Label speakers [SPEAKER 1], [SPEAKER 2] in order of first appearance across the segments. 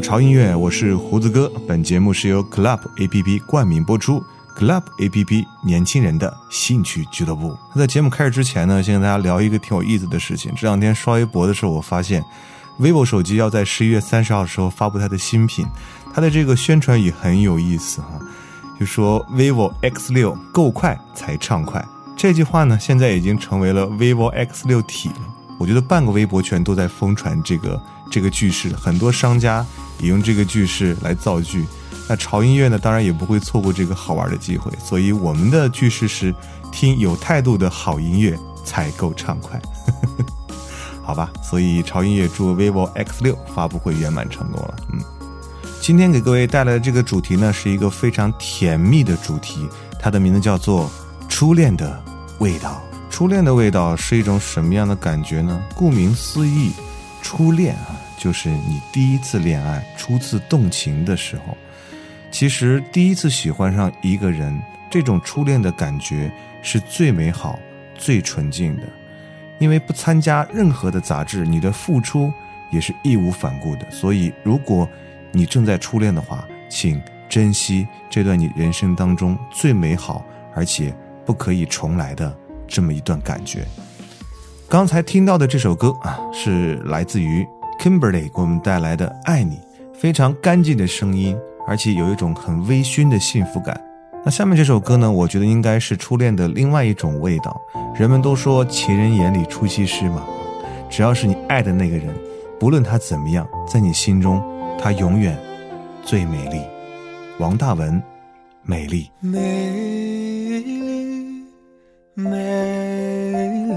[SPEAKER 1] 潮音乐，我是胡子哥。本节目是由 Club A P P 冠名播出。Club A P P 年轻人的兴趣俱乐部。那在节目开始之前呢，先跟大家聊一个挺有意思的事情。这两天刷微博的时候，我发现 vivo 手机要在十一月三十号的时候发布它的新品，它的这个宣传语很有意思哈，就说 vivo X 六够快才畅快。这句话呢，现在已经成为了 vivo X 六体了。我觉得半个微博圈都在疯传这个这个句式，很多商家也用这个句式来造句。那潮音乐呢，当然也不会错过这个好玩的机会，所以我们的句式是听有态度的好音乐才够畅快。好吧，所以潮音乐祝 vivo X 六发布会圆满成功了。嗯，今天给各位带来的这个主题呢，是一个非常甜蜜的主题，它的名字叫做《初恋的味道》。初恋的味道是一种什么样的感觉呢？顾名思义，初恋啊，就是你第一次恋爱、初次动情的时候。其实，第一次喜欢上一个人，这种初恋的感觉是最美好、最纯净的，因为不参加任何的杂质，你的付出也是义无反顾的。所以，如果你正在初恋的话，请珍惜这段你人生当中最美好而且不可以重来的这么一段感觉。刚才听到的这首歌啊，是来自于 Kimberly 给我们带来的《爱你》，非常干净的声音，而且有一种很微醺的幸福感。那下面这首歌呢，我觉得应该是初恋的另外一种味道。人们都说情人眼里出西施嘛，只要是你爱的那个人，不论他怎么样，在你心中。他永远最美丽，王大文，美丽，
[SPEAKER 2] 美，美丽，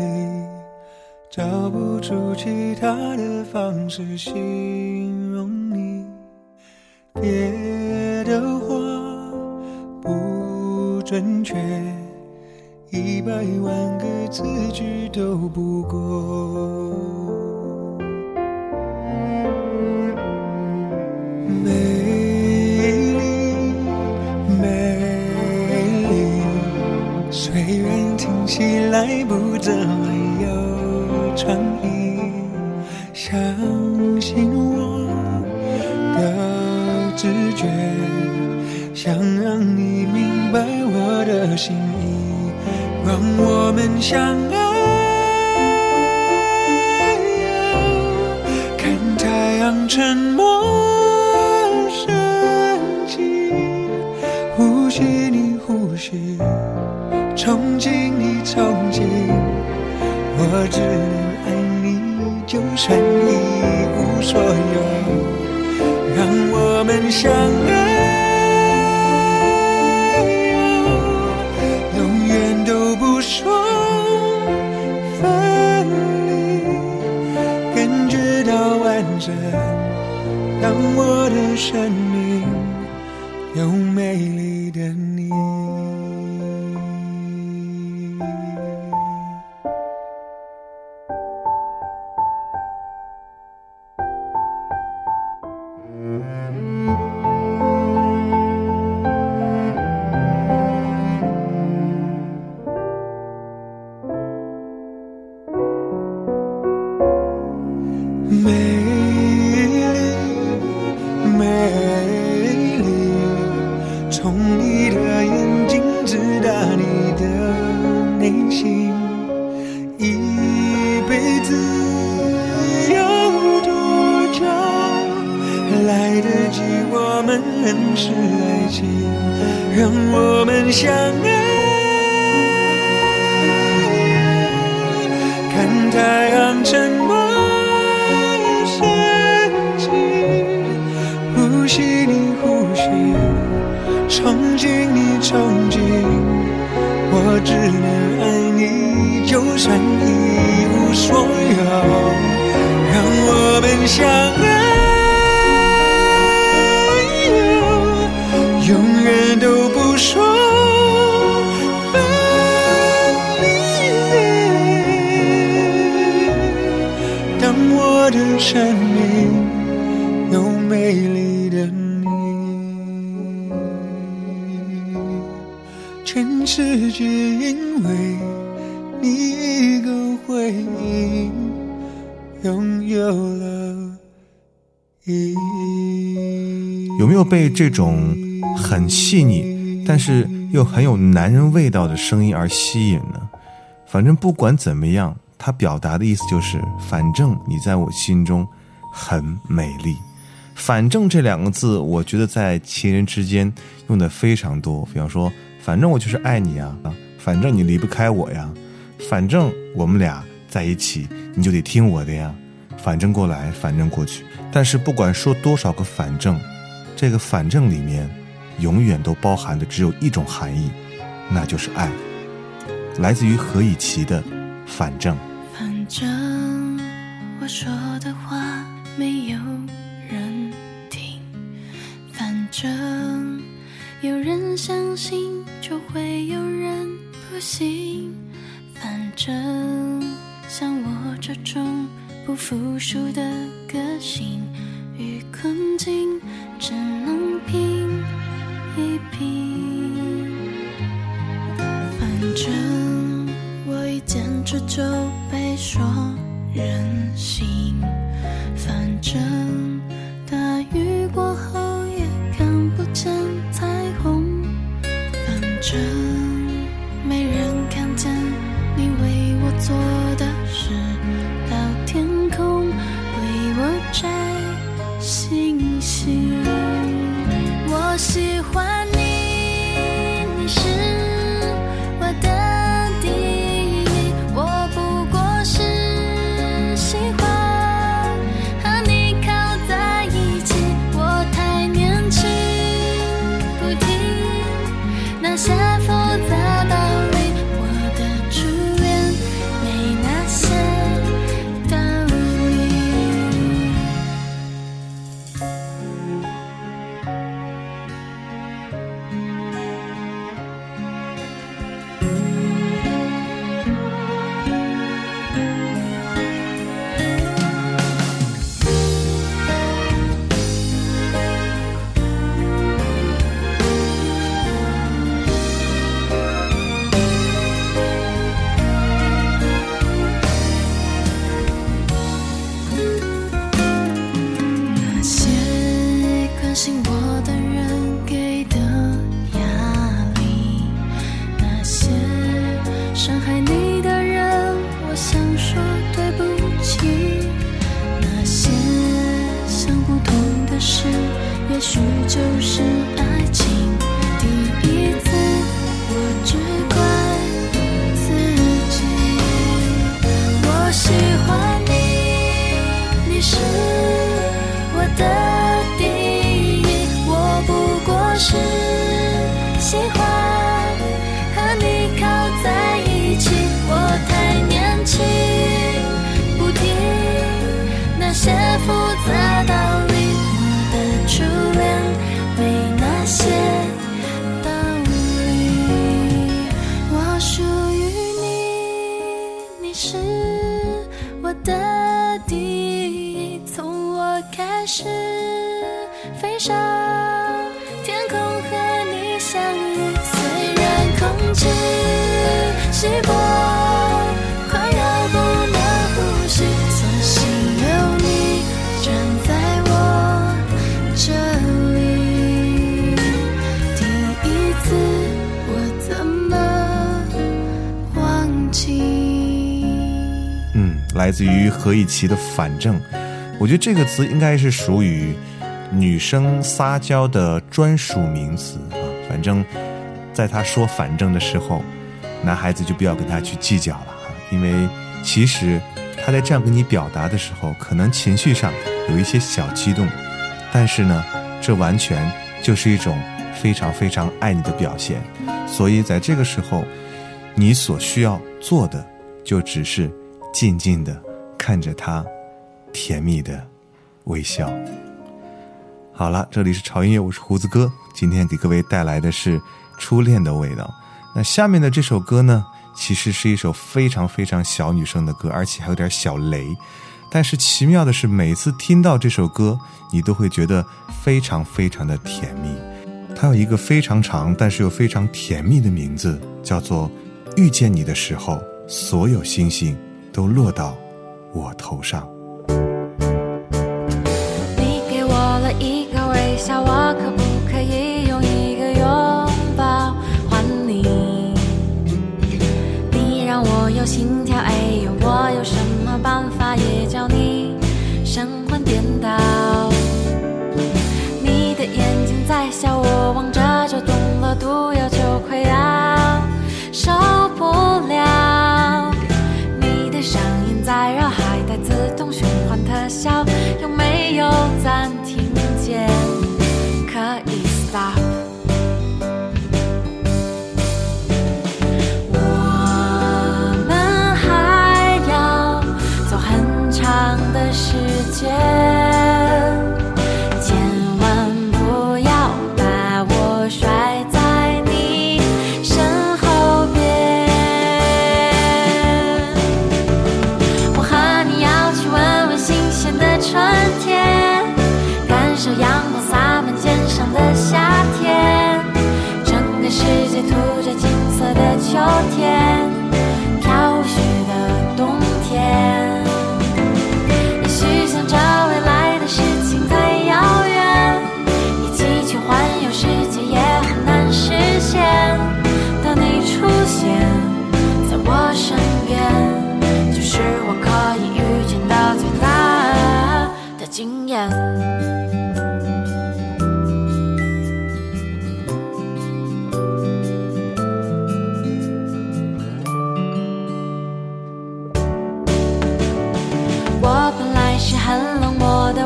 [SPEAKER 2] 找不出其他的方式形容你。别的话不准确，一百万个字句都不够。美起来不怎么有创意，相信我的直觉，想让你明白我的心意，让我们相爱。看太阳沉没。就算一无所有，让我们相爱，永远都不说分离，感觉到完整，让我的生辈子有多久？来得及，我们认识爱情，让我们相爱。看太阳沉落升起，呼吸你呼吸，憧憬你憧憬，我只能爱你，就算。所有，让我们相爱，永远都不说分离。当我的生命有美丽
[SPEAKER 1] 的你，全世界因。被这种很细腻，但是又很有男人味道的声音而吸引呢？反正不管怎么样，他表达的意思就是，反正你在我心中很美丽。反正这两个字，我觉得在情人之间用的非常多。比方说，反正我就是爱你啊，反正你离不开我呀，反正我们俩在一起，你就得听我的呀。反正过来，反正过去。但是不管说多少个反正，这个反正里面，永远都包含的只有一种含义，那就是爱。来自于何以琪的《反正》。
[SPEAKER 3] 反正我说的话没有人听，反正有人
[SPEAKER 4] 相信就会有人不信。反正像我这种不服输的个性与困境，只能拼一拼。反正我一坚持就被说任性，反正上天空和你相遇。虽然空气稀薄，快要不能呼吸，所幸有你站在我这里。第一次，我怎么忘记？
[SPEAKER 1] 嗯，来自于何以琪的《反正》，我觉得这个词应该是属于女生撒娇的专属名词啊。反正，在她说“反正”的时候，男孩子就不要跟她去计较了啊，因为其实她在这样跟你表达的时候，可能情绪上有一些小激动，但是呢，这完全就是一种非常非常爱你的表现。所以在这个时候，你所需要做的就只是静静的看着他甜蜜的微笑。好了，这里是潮音乐，我是胡子哥，今天给各位带来的是初恋的味道。那下面的这首歌呢，其实是一首非常非常小女生的歌，而且还有点小雷。但是奇妙的是，每次听到这首歌，你都会觉得非常非常的甜蜜。它有一个非常长，但是又非常甜蜜的名字，叫做《遇见你的时候，所有星星都落到我头上》。
[SPEAKER 4] 也叫你神魂颠倒？你的眼睛在笑，我望着就中了，毒药就快要受不了。你的声音在绕，还带自动循环特效，有没有间千万不要把我甩在你身后边我和你要去闻闻新鲜的春天感受阳光洒满肩上的夏天。整个世界涂着金色的秋天。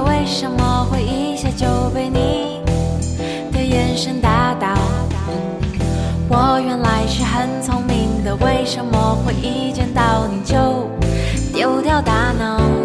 [SPEAKER 4] 为什么会一下就被你的眼神
[SPEAKER 5] 打倒？我原来是很聪明的为什么会一见到你就丢掉大脑？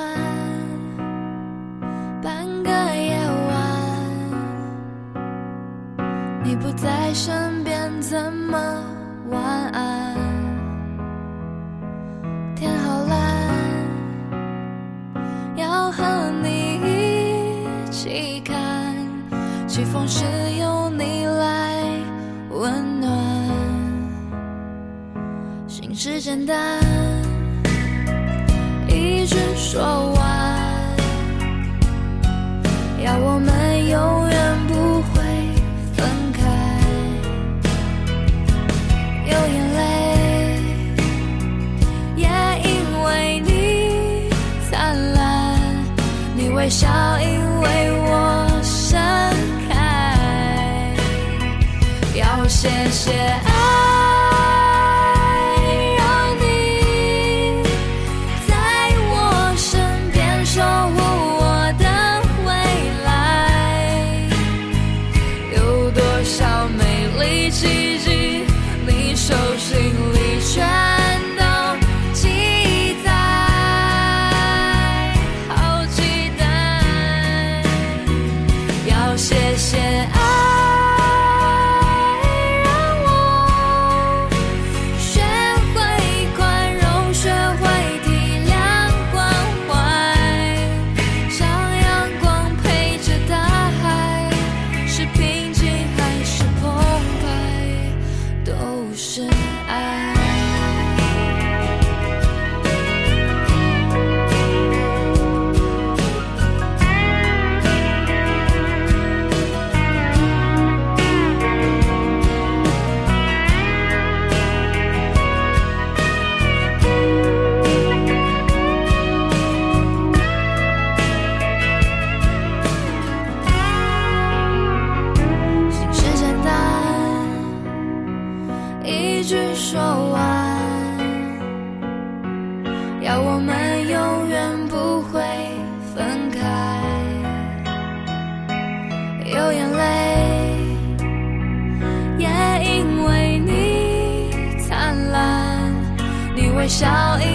[SPEAKER 4] 在身边，怎么晚安？天好蓝，要和你一起看，起风时有你来温暖。心事简单，一句说完。要我们。笑因为我盛开。要谢谢一句说完要我们永远不会分开。有眼泪也因为你灿烂你微笑一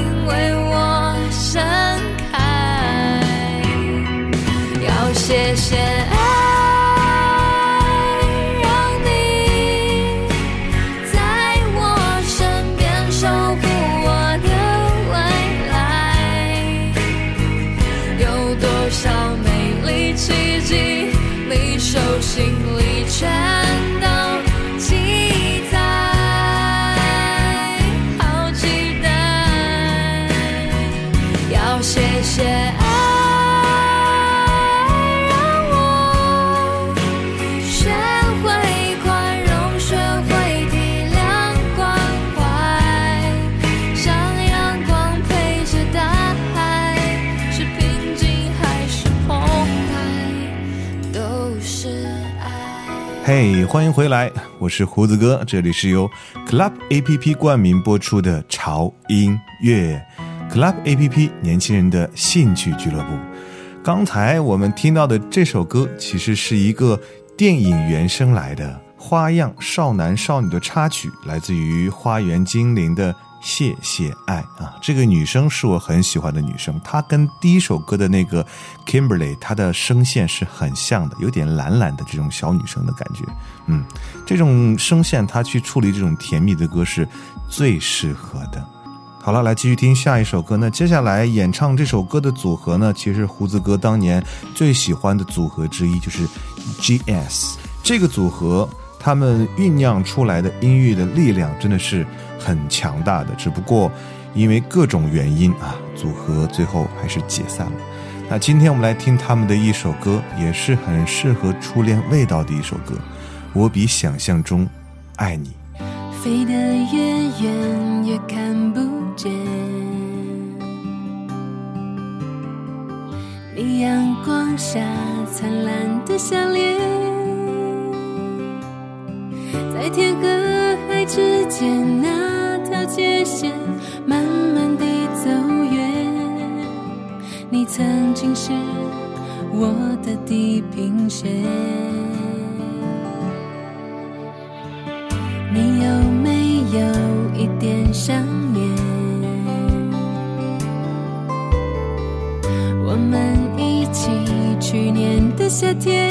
[SPEAKER 1] 嘿欢迎回来，我是胡子哥，这里是由 Club A P P 冠名播出的潮音乐。Club A P P 年轻人的兴趣俱乐部。刚才我们听到的这首歌，其实是一个电影原声来的，《花样少男少女》的插曲，来自于《花园精灵》的。谢谢爱啊，这个女生是我很喜欢的女生，她跟第一首歌的那个 Kimberly，她的声线是很像的，有点懒懒的这种小女生的感觉。嗯，这种声线她去处理这种甜蜜的歌是最适合的。好了，来继续听下一首歌。那接下来演唱这首歌的组合呢，其实胡子哥当年最喜欢的组合之一就是 GS 这个组合，他们酝酿出来的音乐的力量真的是很强大的。只不过因为各种原因啊，组合最后还是解散了。那今天我们来听他们的一首歌，也是很适合初恋味道的一首歌。我比想象中爱你。
[SPEAKER 4] 飞得越远越看不见，你阳光下灿烂的笑脸，在天和海之间那界线，慢慢地走远。你曾经是我的地平线。你有没有一点想念？我们一起去年的夏天，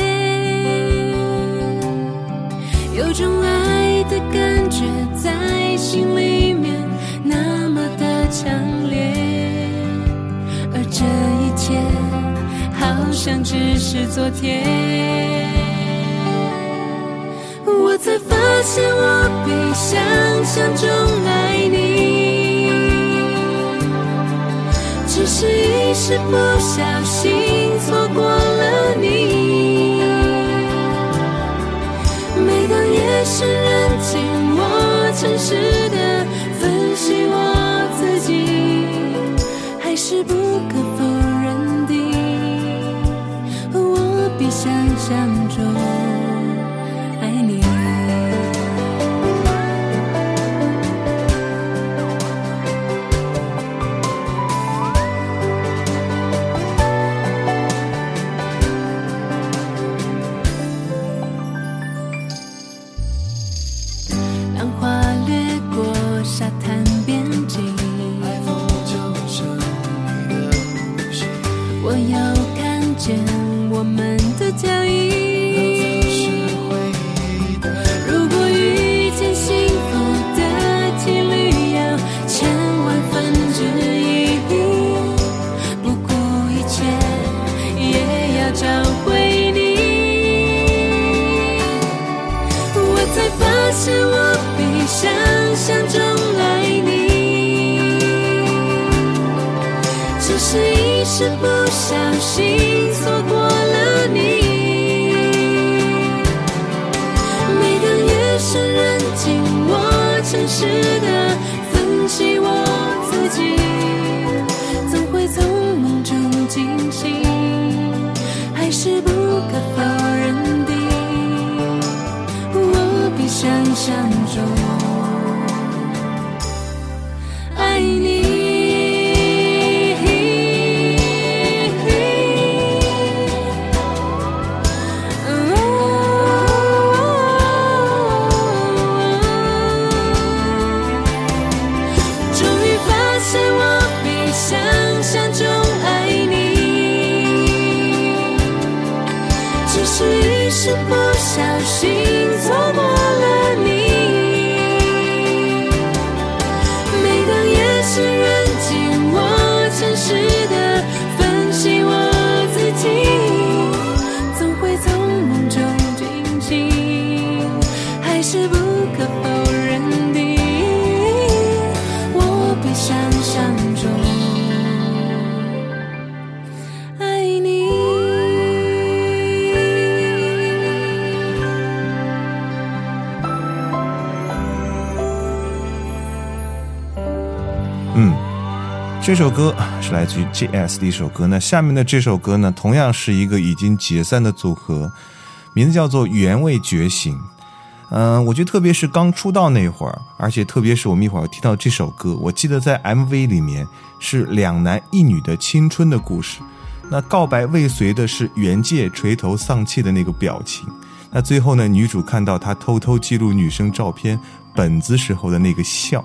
[SPEAKER 4] 像只是昨天。我才发现我比想象中爱你，只是一时不小心错过了你。每当夜深人静，我诚实的分析我自己，还是不可是不小心错过了你。每当夜深人静，我诚实的分析我自己，总会从梦中惊醒，还是不可否认的。我比想象中
[SPEAKER 2] 这首歌是来自于 J.S 的一首歌。那下面的这首歌呢，同样是一个已经解散的组合，名字叫做《原味觉醒》。嗯，我觉得特别是刚出道那会儿，而且特别是我们一会儿听到这首歌，我记得在 MV 里面是两男一女的青春的故事。那告白未遂的是原界垂头丧气的那个表情。那最后呢，女主看到他偷偷记录女生照片本子时候的那个笑，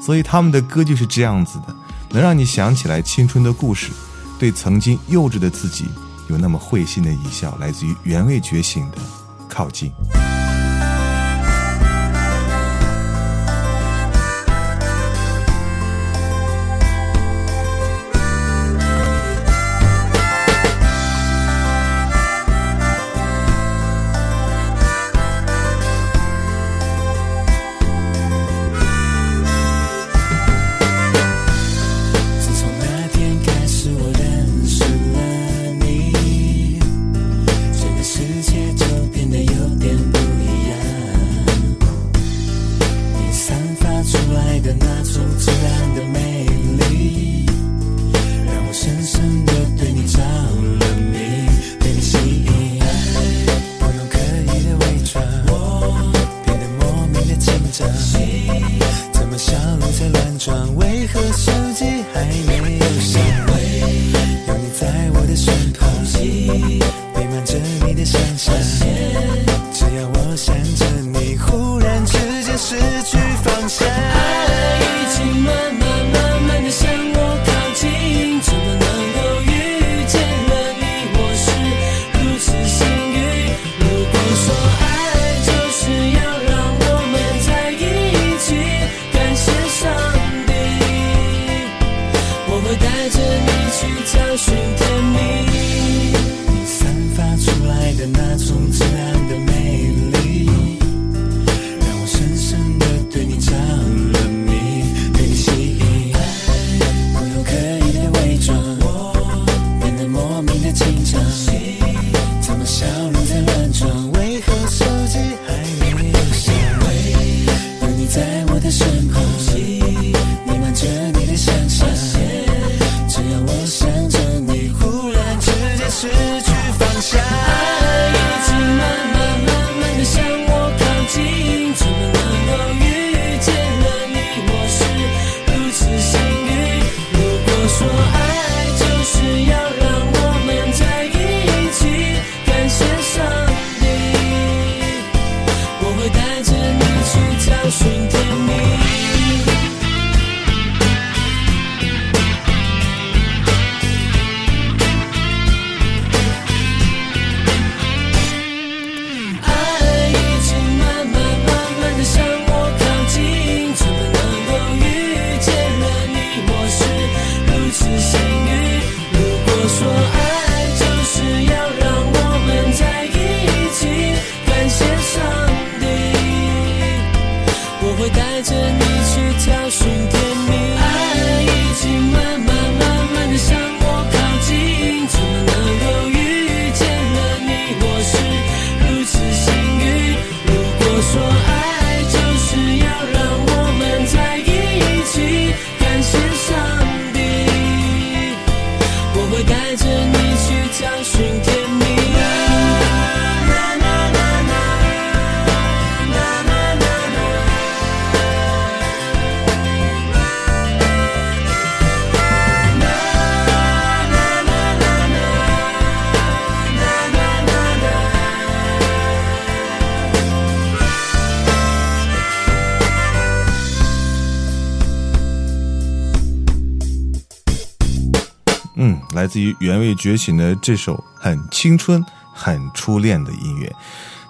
[SPEAKER 2] 所以他们的歌就是这样子的。能让你想起来青春的故事对曾经幼稚的自己有那么会心的一笑来自于原味觉醒的靠近。
[SPEAKER 6] 会带着你去找寻甜蜜，你散发出来的那种甜。
[SPEAKER 1] 自于原味觉醒的这首很青春、很初恋的音乐。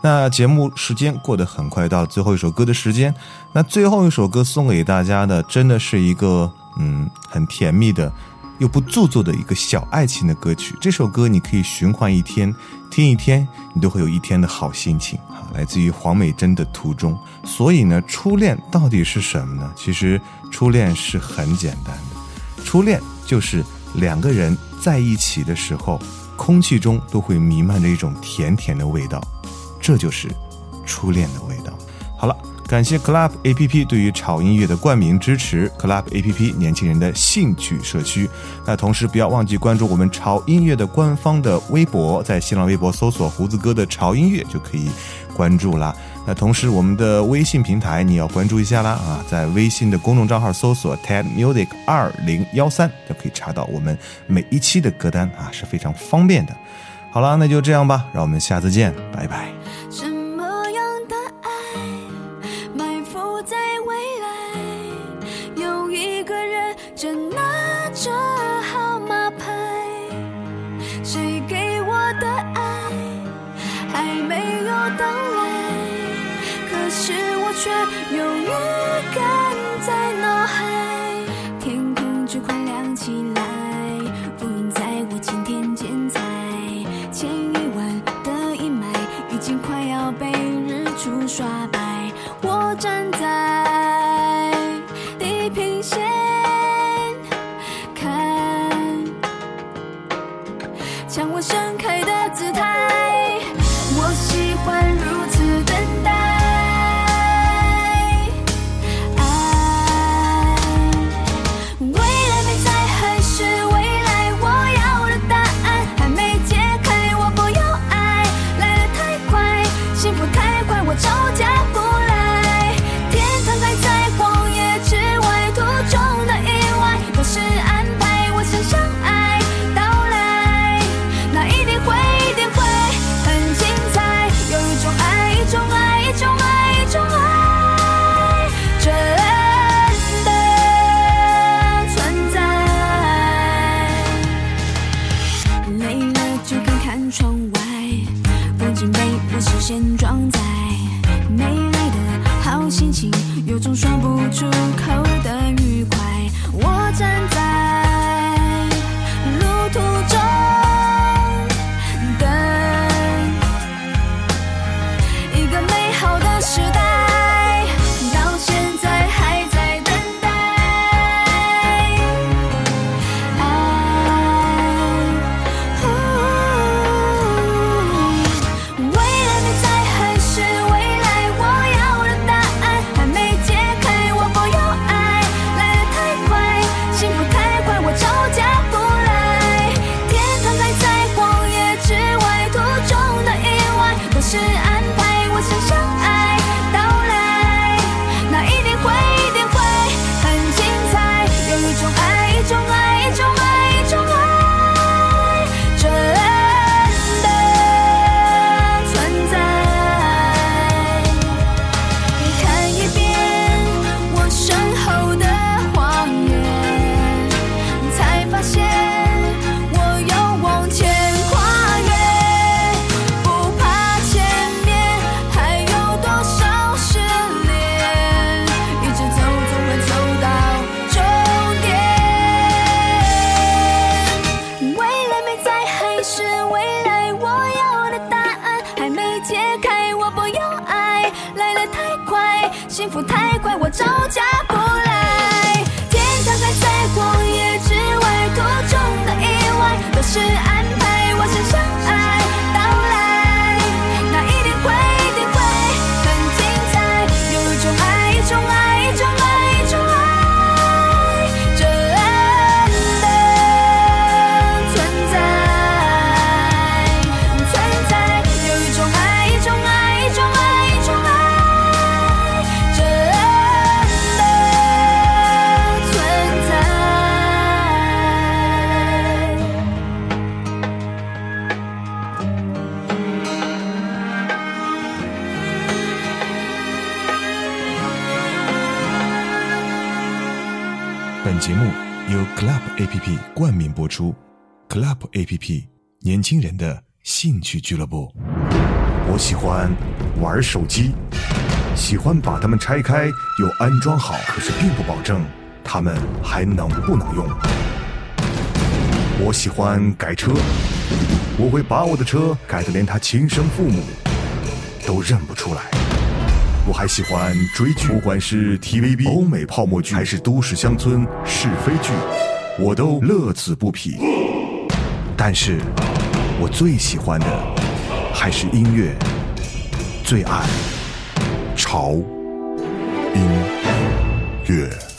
[SPEAKER 1] 那节目时间过得很快，到最后一首歌的时间。那最后一首歌送给大家的，真的是一个嗯很甜蜜的又不做作的一个小爱情的歌曲。这首歌你可以循环一天，听一天，你都会有一天的好心情啊！来自于黄美珍的《途中》。所以呢，初恋到底是什么呢？其实初恋是很简单的，初恋就是两个人在一起的时候，空气中都会弥漫着一种甜甜的味道。这就是初恋的味道。好了，感谢 Club A P P 对于潮音乐的冠名支持，Club A P P 年轻人的兴趣社区。那同时不要忘记关注我们潮音乐的官方的微博，在新浪微博搜索“胡子哥的潮音乐”就可以关注啦。那同时我们的微信平台你要关注一下啦啊，在微信的公众账号搜索 TED Music 二零幺三就可以查到我们每一期的歌单啊，是非常方便的。好啦，那就这样吧，让我们下次见，拜拜。
[SPEAKER 3] 却有预种爱，一种爱，一种爱，真的存在。累了就看看窗外，风景被我视线装载。没来的好心情，有种说不出口
[SPEAKER 1] Club A P P 冠名播出，Club APP，年轻人的兴趣俱乐部。我喜欢玩手机，喜欢把它们拆开又安装好，可是并不保证它们还能不能用。我喜欢改车，我会把我的车改得连他亲生父母都认不出来。我还喜欢追剧，不管是 TVB、欧美泡沫剧，还是都市乡村是非剧，我都乐此不疲。但是，我最喜欢的还是音乐，最爱潮音乐。